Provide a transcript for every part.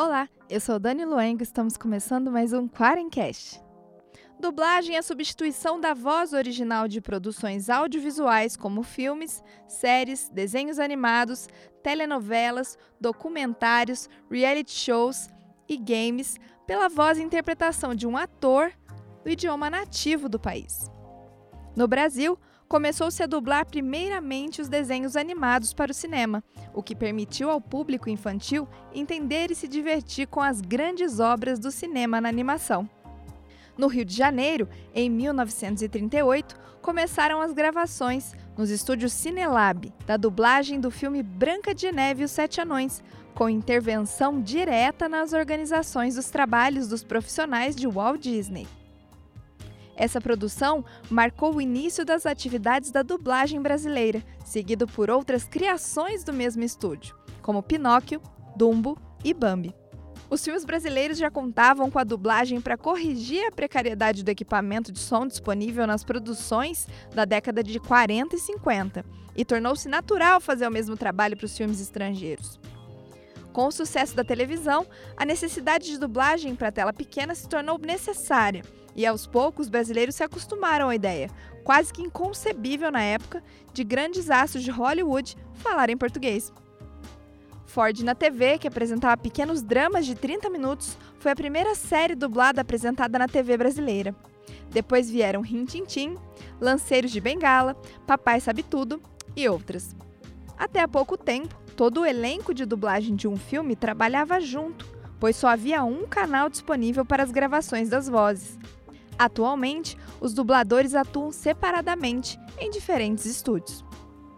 Olá, eu sou Dani Luengo e estamos começando mais um Quarencast. Dublagem é a substituição da voz original de produções audiovisuais como filmes, séries, desenhos animados, telenovelas, documentários, reality shows e games pela voz e interpretação de um ator do idioma nativo do país. No Brasil, começou-se a dublar primeiramente os desenhos animados para o cinema, o que permitiu ao público infantil entender e se divertir com as grandes obras do cinema na animação. No Rio de Janeiro, em 1938, começaram as gravações nos estúdios Cinelab da dublagem do filme Branca de Neve e os Sete Anões, com intervenção direta nas organizações dos trabalhos dos profissionais de Walt Disney. Essa produção marcou o início das atividades da dublagem brasileira, seguido por outras criações do mesmo estúdio, como Pinóquio, Dumbo e Bambi. Os filmes brasileiros já contavam com a dublagem para corrigir a precariedade do equipamento de som disponível nas produções da década de 40 e 50, e tornou-se natural fazer o mesmo trabalho para os filmes estrangeiros. Com o sucesso da televisão, a necessidade de dublagem para tela pequena se tornou necessária e aos poucos, os brasileiros se acostumaram à ideia, quase que inconcebível na época, de grandes astros de Hollywood falarem português. Ford na TV, que apresentava pequenos dramas de 30 minutos, foi a primeira série dublada apresentada na TV brasileira. Depois vieram Rin Tin, Lanceiros de Bengala, Papai Sabe Tudo e outras. Até há pouco tempo, todo o elenco de dublagem de um filme trabalhava junto, pois só havia um canal disponível para as gravações das vozes. Atualmente, os dubladores atuam separadamente em diferentes estúdios.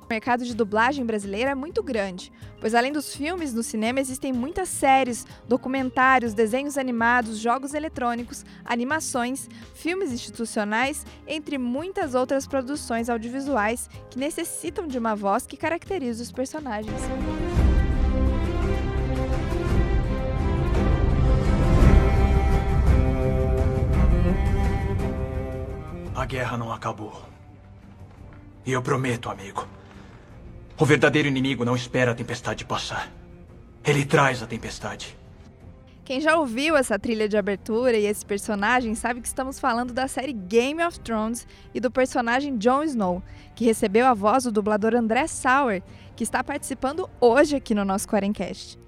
O mercado de dublagem brasileira é muito grande, pois além dos filmes no cinema existem muitas séries, documentários, desenhos animados, jogos eletrônicos, animações, filmes institucionais, entre muitas outras produções audiovisuais que necessitam de uma voz que caracterize os personagens. A guerra não acabou. E eu prometo, amigo. O verdadeiro inimigo não espera a tempestade passar. Ele traz a tempestade. Quem já ouviu essa trilha de abertura e esse personagem sabe que estamos falando da série Game of Thrones e do personagem Jon Snow, que recebeu a voz do dublador André Sauer, que está participando hoje aqui no nosso Quarencast.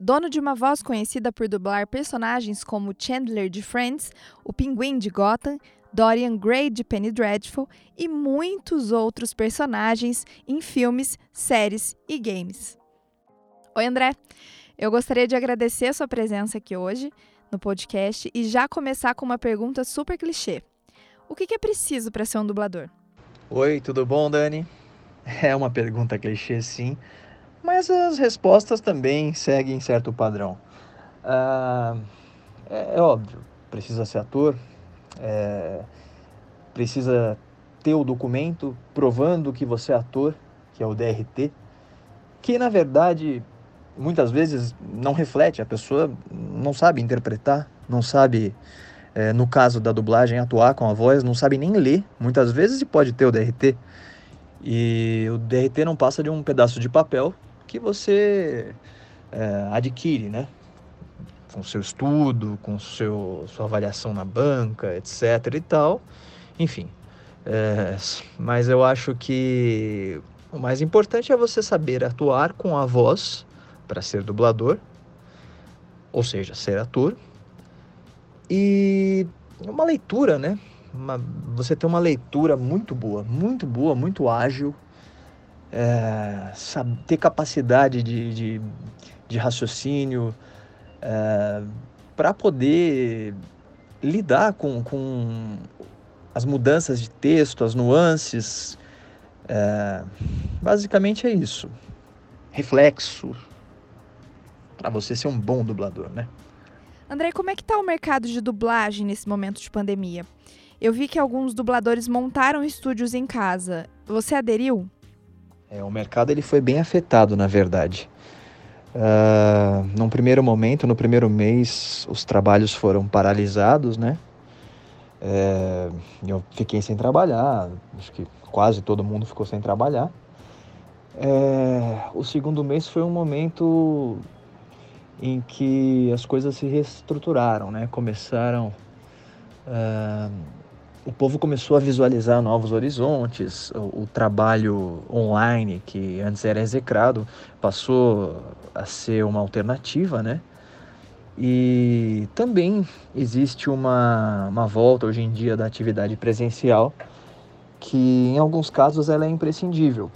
Dono de uma voz conhecida por dublar personagens como Chandler de Friends, o Pinguim de Gotham, Dorian Gray de Penny Dreadful e muitos outros personagens em filmes, séries e games. Oi, André. Eu gostaria de agradecer a sua presença aqui hoje no podcast e já começar com uma pergunta super clichê. O que é preciso para ser um dublador? Oi, tudo bom, Dani? É uma pergunta clichê, sim, mas as respostas também seguem certo padrão. Ah, é, é óbvio, precisa ser ator, é, precisa ter o documento provando que você é ator, que é o DRT, que na verdade muitas vezes não reflete, a pessoa não sabe interpretar, não sabe, é, no caso da dublagem, atuar com a voz, não sabe nem ler, muitas vezes e pode ter o DRT. E o DRT não passa de um pedaço de papel que você é, adquire, né? Com seu estudo, com seu, sua avaliação na banca, etc. e tal. Enfim. É, mas eu acho que o mais importante é você saber atuar com a voz para ser dublador, ou seja, ser ator. E uma leitura, né? Uma, você tem uma leitura muito boa, muito boa, muito ágil, é, ter capacidade de, de, de raciocínio, é, para poder lidar com, com as mudanças de texto, as nuances. É, basicamente é isso. Reflexo para você ser um bom dublador, né? André, como é que tá o mercado de dublagem nesse momento de pandemia? Eu vi que alguns dubladores montaram estúdios em casa. Você aderiu? É, o mercado ele foi bem afetado, na verdade. Uh, num primeiro momento, no primeiro mês, os trabalhos foram paralisados, né? É, eu fiquei sem trabalhar, acho que quase todo mundo ficou sem trabalhar. É, o segundo mês foi um momento em que as coisas se reestruturaram, né? Começaram. Uh, o povo começou a visualizar novos horizontes, o, o, trabalho online, que antes era execrado, passou a ser uma alternativa, né? E também existe uma, uma volta hoje em dia da atividade presencial, que em alguns casos ela é imprescindível.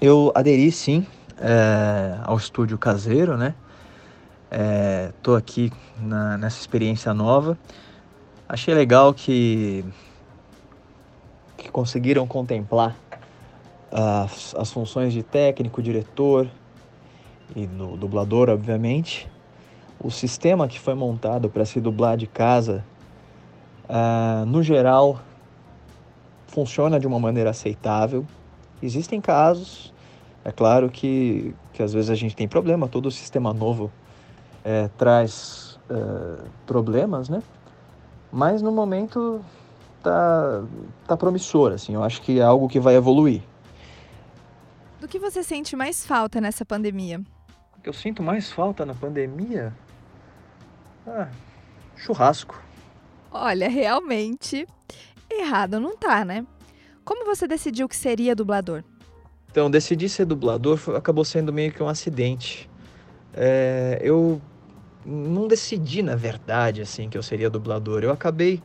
Eu aderi sim é, ao estúdio caseiro, né? Estou é, aqui na, nessa experiência nova. Achei legal que, que conseguiram contemplar as, as funções de técnico, diretor e do dublador, obviamente. O sistema que foi montado para se dublar de casa, uh, no geral, funciona de uma maneira aceitável. Existem casos, é claro que, que às vezes a gente tem problema, todo sistema novo é, traz é, problemas, né? Mas no momento tá, tá promissor, assim, eu acho que é algo que vai evoluir. Do que você sente mais falta nessa pandemia? O que eu sinto mais falta na pandemia? Ah, churrasco. Olha, realmente errado não tá, né? Como você decidiu que seria dublador? Então, decidir ser dublador acabou sendo meio que um acidente. É, eu não decidi, na verdade, assim, que eu seria dublador. Eu acabei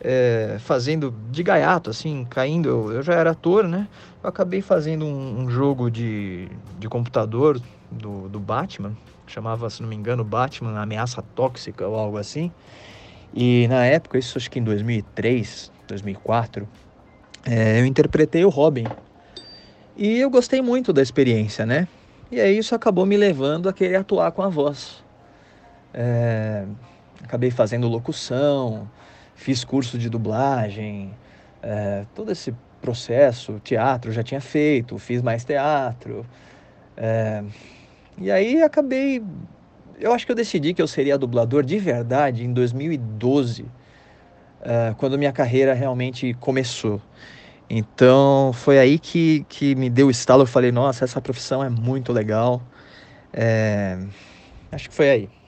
é, fazendo de gaiato, assim, caindo. Eu, eu, já era ator, né? Eu acabei fazendo um, um jogo de, de computador do, do Batman, chamava, se não me engano, Batman Ameaça Tóxica ou algo assim. E na época, isso acho que em 2003, 2004, é, eu interpretei o Robin. E eu gostei muito da experiência, né? E aí isso acabou me levando a querer atuar com a voz. É, acabei fazendo locução, fiz curso de dublagem, é, todo esse processo, teatro já tinha feito, fiz mais teatro. É, e aí acabei. Eu acho que eu decidi que eu seria dublador de verdade em 2012, é, quando minha carreira realmente começou. Então foi aí que, que me deu o estalo. Eu falei: nossa, essa profissão é muito legal. É, acho que foi aí.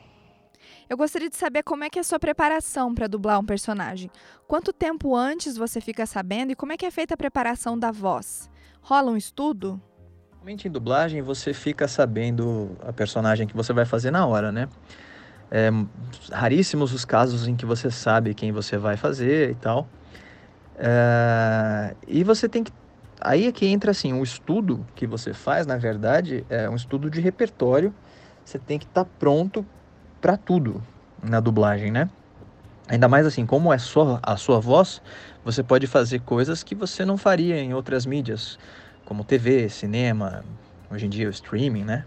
Eu gostaria de saber como é que é a sua preparação para dublar um personagem. Quanto tempo antes você fica sabendo e como é que é feita a preparação da voz? Rola um estudo? Normalmente em dublagem você fica sabendo a personagem que você vai fazer na hora, né? É, raríssimos os casos em que você sabe quem você vai fazer e tal. É, e você tem que. Aí é que entra assim, o estudo que você faz, na verdade, é um estudo de repertório. Você tem que estar tá pronto para tudo na dublagem, né? Ainda mais assim, como é só a sua voz, você pode fazer coisas que você não faria em outras mídias, como TV, cinema, hoje em dia o streaming, né?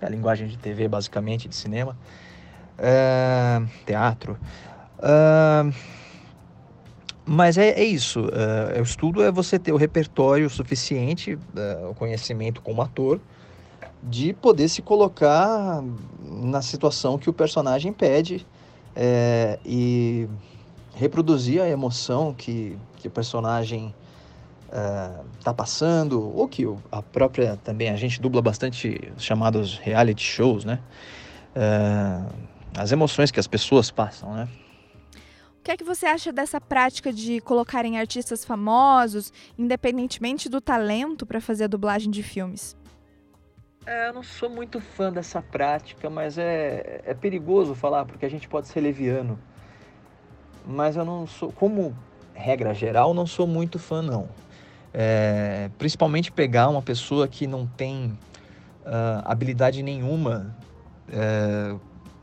É a linguagem de TV, basicamente, de cinema, é, teatro. É, mas é, é isso, é, o estudo é você ter o repertório suficiente, o conhecimento como ator, de poder se colocar na situação que o personagem pede é, e reproduzir a emoção que, que o personagem está é, passando, ou que a própria também, a gente dubla bastante os chamados reality shows, né? É, as emoções que as pessoas passam, né? O que é que você acha dessa prática de colocarem artistas famosos, independentemente do talento, para fazer a dublagem de filmes? É, eu não sou muito fã dessa prática, mas é, é perigoso falar, porque a gente pode ser leviano. Mas eu não sou, como regra geral, não sou muito fã, não. É, principalmente pegar uma pessoa que não tem uh, habilidade nenhuma uh,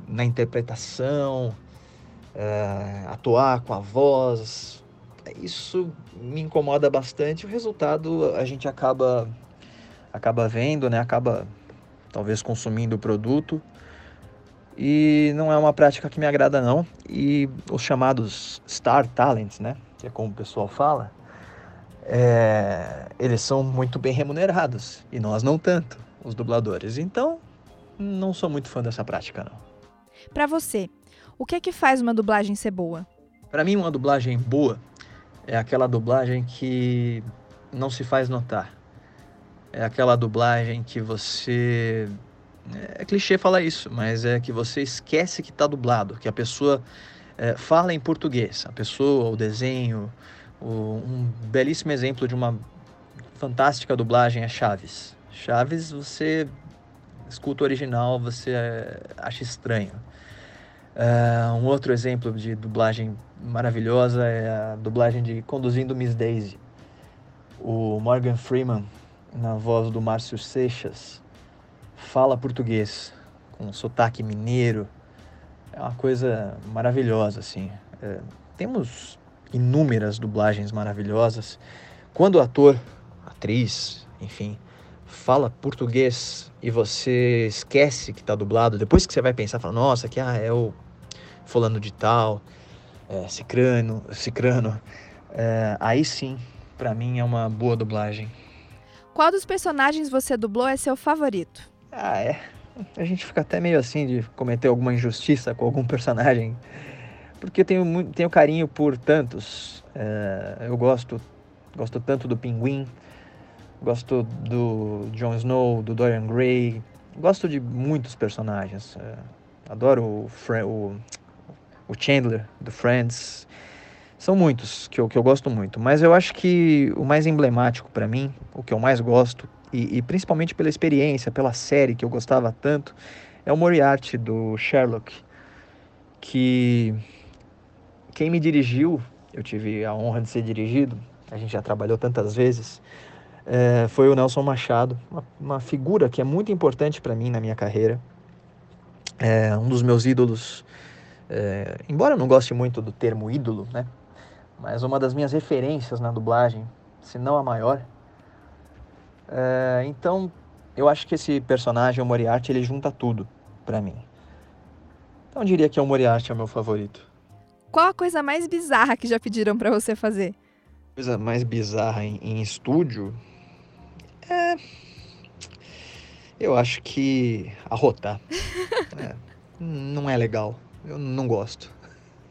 na interpretação, uh, atuar com a voz, isso me incomoda bastante. O resultado a gente acaba acaba vendo, né? Acaba talvez consumindo o produto. E não é uma prática que me agrada não. E os chamados star talents, né? Que é como o pessoal fala, é... eles são muito bem remunerados e nós não tanto, os dubladores. Então, não sou muito fã dessa prática não. Para você, o que é que faz uma dublagem ser boa? Para mim, uma dublagem boa é aquela dublagem que não se faz notar é aquela dublagem que você É clichê falar isso, mas é que você esquece que está dublado, que a pessoa é, fala em português. A pessoa, o desenho, o, um belíssimo exemplo de uma fantástica dublagem é Chaves. Chaves, você escuta o original, você é, acha estranho. Uh, um outro exemplo de dublagem maravilhosa é a dublagem de Conduzindo Miss Daisy. O Morgan Freeman, na voz do Márcio Seixas, fala português com sotaque mineiro. É uma coisa maravilhosa, assim. É, temos inúmeras dublagens maravilhosas. Quando o ator, atriz, enfim, fala português e você esquece que está dublado, depois que você vai pensar, fala, nossa, que ah, é o fulano de tal, é, cicrano, cicrano, é, aí sim, para mim é uma boa dublagem. Qual dos personagens você dublou é seu favorito? Ah, é. A gente fica até meio assim de cometer alguma injustiça com algum personagem, porque eu tenho, muito, tenho carinho por tantos. É, eu gosto, gosto tanto do Pinguim, gosto do Jon Snow, do Dorian Gray, gosto de muitos personagens. É, adoro o, o, o Chandler do Friends. São muitos que eu, que eu gosto muito, mas eu acho que o mais emblemático para mim, o que eu mais gosto, e, e, principalmente pela experiência, pela série que eu gostava tanto, é o Moriarty do Sherlock, que quem me dirigiu, eu tive a honra de ser dirigido, a gente já trabalhou tantas vezes, é, foi o Nelson Machado, uma, uma figura que é muito importante para mim na minha carreira, é um dos meus ídolos, é, embora eu não goste muito do termo ídolo, né? Mas uma das minhas referências na dublagem, se não a maior. É, então, eu acho que esse personagem, o Moriarty, ele junta tudo para mim. Então, eu diria que o Moriarty é o meu favorito. Qual a coisa mais bizarra que já pediram para você fazer? Coisa mais bizarra em, em estúdio? É. Eu acho que arrotar. é, não é legal. Eu não gosto.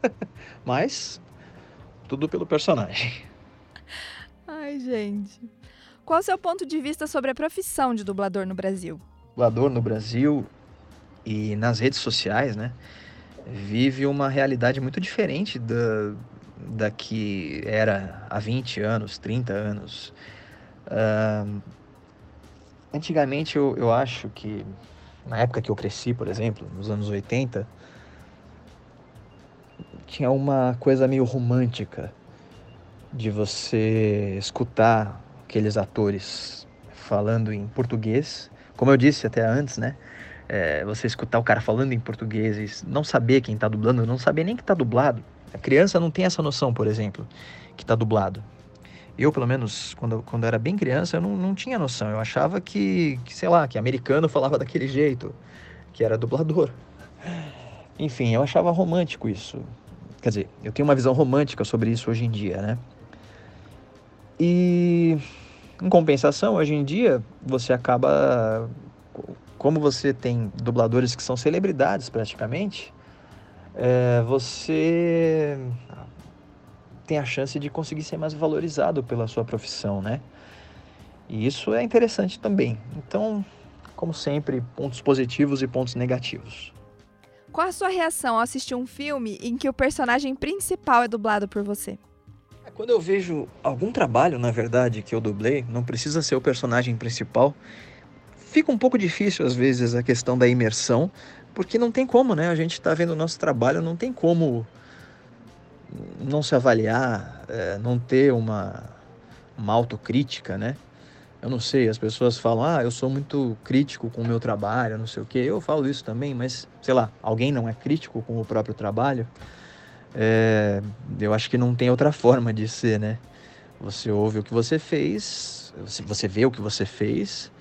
Mas tudo pelo personagem. Ai, gente. Qual o seu ponto de vista sobre a profissão de dublador no Brasil? Dublador no Brasil e nas redes sociais, né? Vive uma realidade muito diferente da, da que era há 20 anos, 30 anos. Uh, antigamente eu, eu acho que, na época que eu cresci, por exemplo, nos anos 80, tinha uma coisa meio romântica de você escutar aqueles atores falando em português. Como eu disse até antes, né? É, você escutar o cara falando em português e não saber quem está dublando, não saber nem que está dublado. A criança não tem essa noção, por exemplo, que está dublado. Eu, pelo menos, quando, quando era bem criança, eu não, não tinha noção. Eu achava que, que, sei lá, que americano falava daquele jeito, que era dublador. Enfim, eu achava romântico isso. Quer dizer, eu tenho uma visão romântica sobre isso hoje em dia, né? E em compensação, hoje em dia, você acaba. Como você tem dubladores que são celebridades praticamente, é, você tem a chance de conseguir ser mais valorizado pela sua profissão, né? E isso é interessante também. Então, como sempre, pontos positivos e pontos negativos. Qual a sua reação ao assistir um filme em que o personagem principal é dublado por você? É, quando eu vejo algum trabalho, na verdade, que eu dublei, não precisa ser o personagem principal, fica um pouco difícil às vezes a questão da imersão, porque não tem como, né? A gente está vendo o nosso trabalho, não tem como não se avaliar, é, não ter uma, uma autocrítica, né? Eu não sei, as pessoas falam, ah, eu sou muito crítico com o meu trabalho, não sei o quê. Eu falo isso também, mas, sei lá, alguém não é crítico com o próprio trabalho? É, eu acho que não tem outra forma de ser, né? Você ouve o que você fez, você vê o que você fez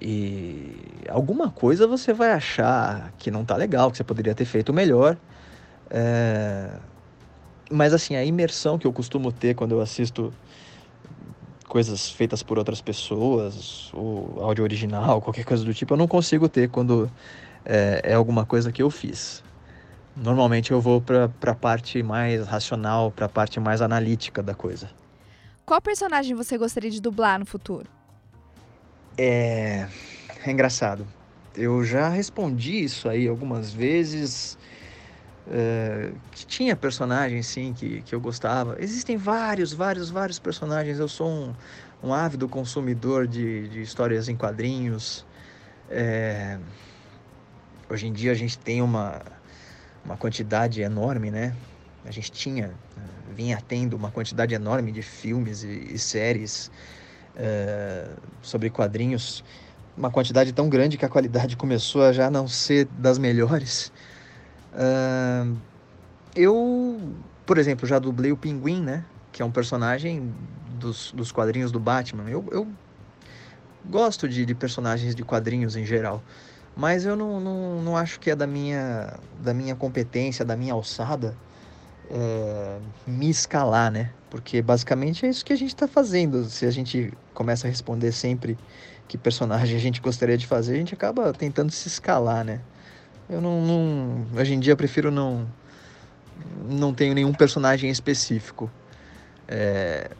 e alguma coisa você vai achar que não tá legal, que você poderia ter feito melhor. É, mas assim, a imersão que eu costumo ter quando eu assisto coisas feitas por outras pessoas, ou áudio original, qualquer coisa do tipo, eu não consigo ter quando é, é alguma coisa que eu fiz. Normalmente eu vou para a parte mais racional, para a parte mais analítica da coisa. Qual personagem você gostaria de dublar no futuro? É, é engraçado. eu já respondi isso aí algumas vezes. É, que tinha personagens, sim, que, que eu gostava. Existem vários, vários, vários personagens. Eu sou um, um ávido consumidor de, de histórias em quadrinhos. É, hoje em dia a gente tem uma, uma quantidade enorme, né? A gente tinha, vinha tendo uma quantidade enorme de filmes e, e séries sobre quadrinhos uma quantidade tão grande que a qualidade começou a já não ser das melhores. Uh, eu, por exemplo, já dublei o Pinguim, né? Que é um personagem dos, dos quadrinhos do Batman. Eu, eu gosto de, de personagens de quadrinhos em geral. Mas eu não, não, não acho que é da minha, da minha competência, da minha alçada, é, me escalar, né? Porque basicamente é isso que a gente está fazendo. Se a gente começa a responder sempre que personagem a gente gostaria de fazer, a gente acaba tentando se escalar, né? Eu não, não hoje em dia eu prefiro não não tenho nenhum personagem específico. É,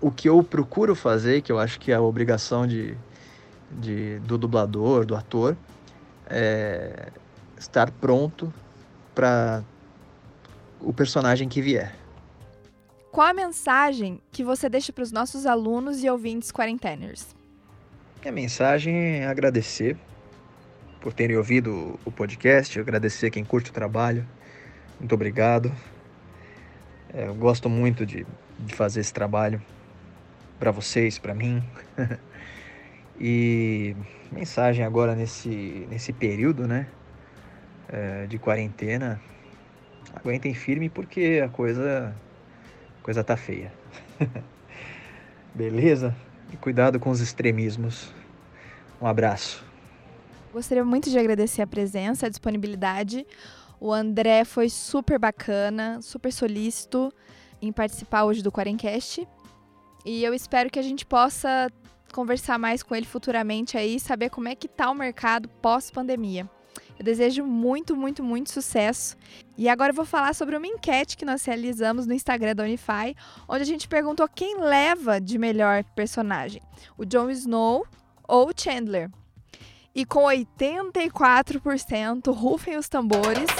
o que eu procuro fazer, que eu acho que é a obrigação de, de do dublador, do ator, é estar pronto para o personagem que vier. Qual a mensagem que você deixa para os nossos alunos e ouvintes quarenteners? Minha mensagem é agradecer por terem ouvido o podcast, agradecer quem curte o trabalho. Muito obrigado. É, eu gosto muito de, de fazer esse trabalho para vocês, para mim. e mensagem agora nesse, nesse período, né, é, de quarentena. Aguentem firme porque a coisa, a coisa tá feia. Beleza? E cuidado com os extremismos. Um abraço. Gostaria muito de agradecer a presença, a disponibilidade. O André foi super bacana, super solícito em participar hoje do Quarencast. E eu espero que a gente possa conversar mais com ele futuramente aí, saber como é que tá o mercado pós-pandemia. Eu desejo muito, muito, muito sucesso. E agora eu vou falar sobre uma enquete que nós realizamos no Instagram da Unify, onde a gente perguntou quem leva de melhor personagem: o Jon Snow ou o Chandler. E com 84%, rufem os tambores.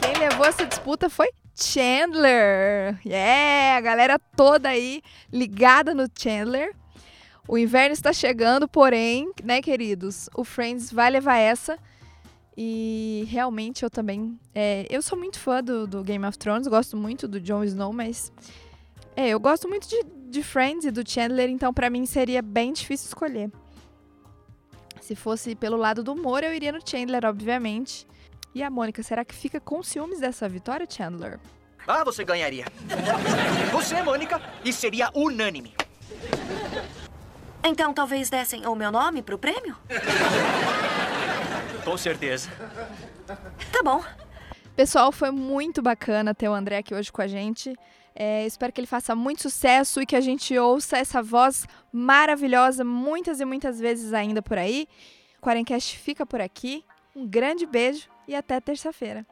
Quem levou essa disputa foi Chandler. Yeah, a galera toda aí ligada no Chandler. O inverno está chegando, porém, né, queridos? O Friends vai levar essa. E realmente eu também. É, eu sou muito fã do, do, Game of Thrones, gosto muito do Jon Snow, mas. É, eu gosto muito de, de Friends e do Chandler, então para mim seria bem difícil escolher. Se fosse pelo lado do humor, eu iria no Chandler, obviamente. E a Mônica, será que fica com ciúmes dessa vitória, Chandler? Ah, você ganharia. Você, Mônica, e seria unânime. Então talvez dessem o meu nome pro prêmio? Com certeza. Tá bom. Pessoal, foi muito bacana ter o André aqui hoje com a gente. É, espero que ele faça muito sucesso e que a gente ouça essa voz maravilhosa muitas e muitas vezes ainda por aí. O Quarencast fica por aqui. Um grande beijo e até terça-feira.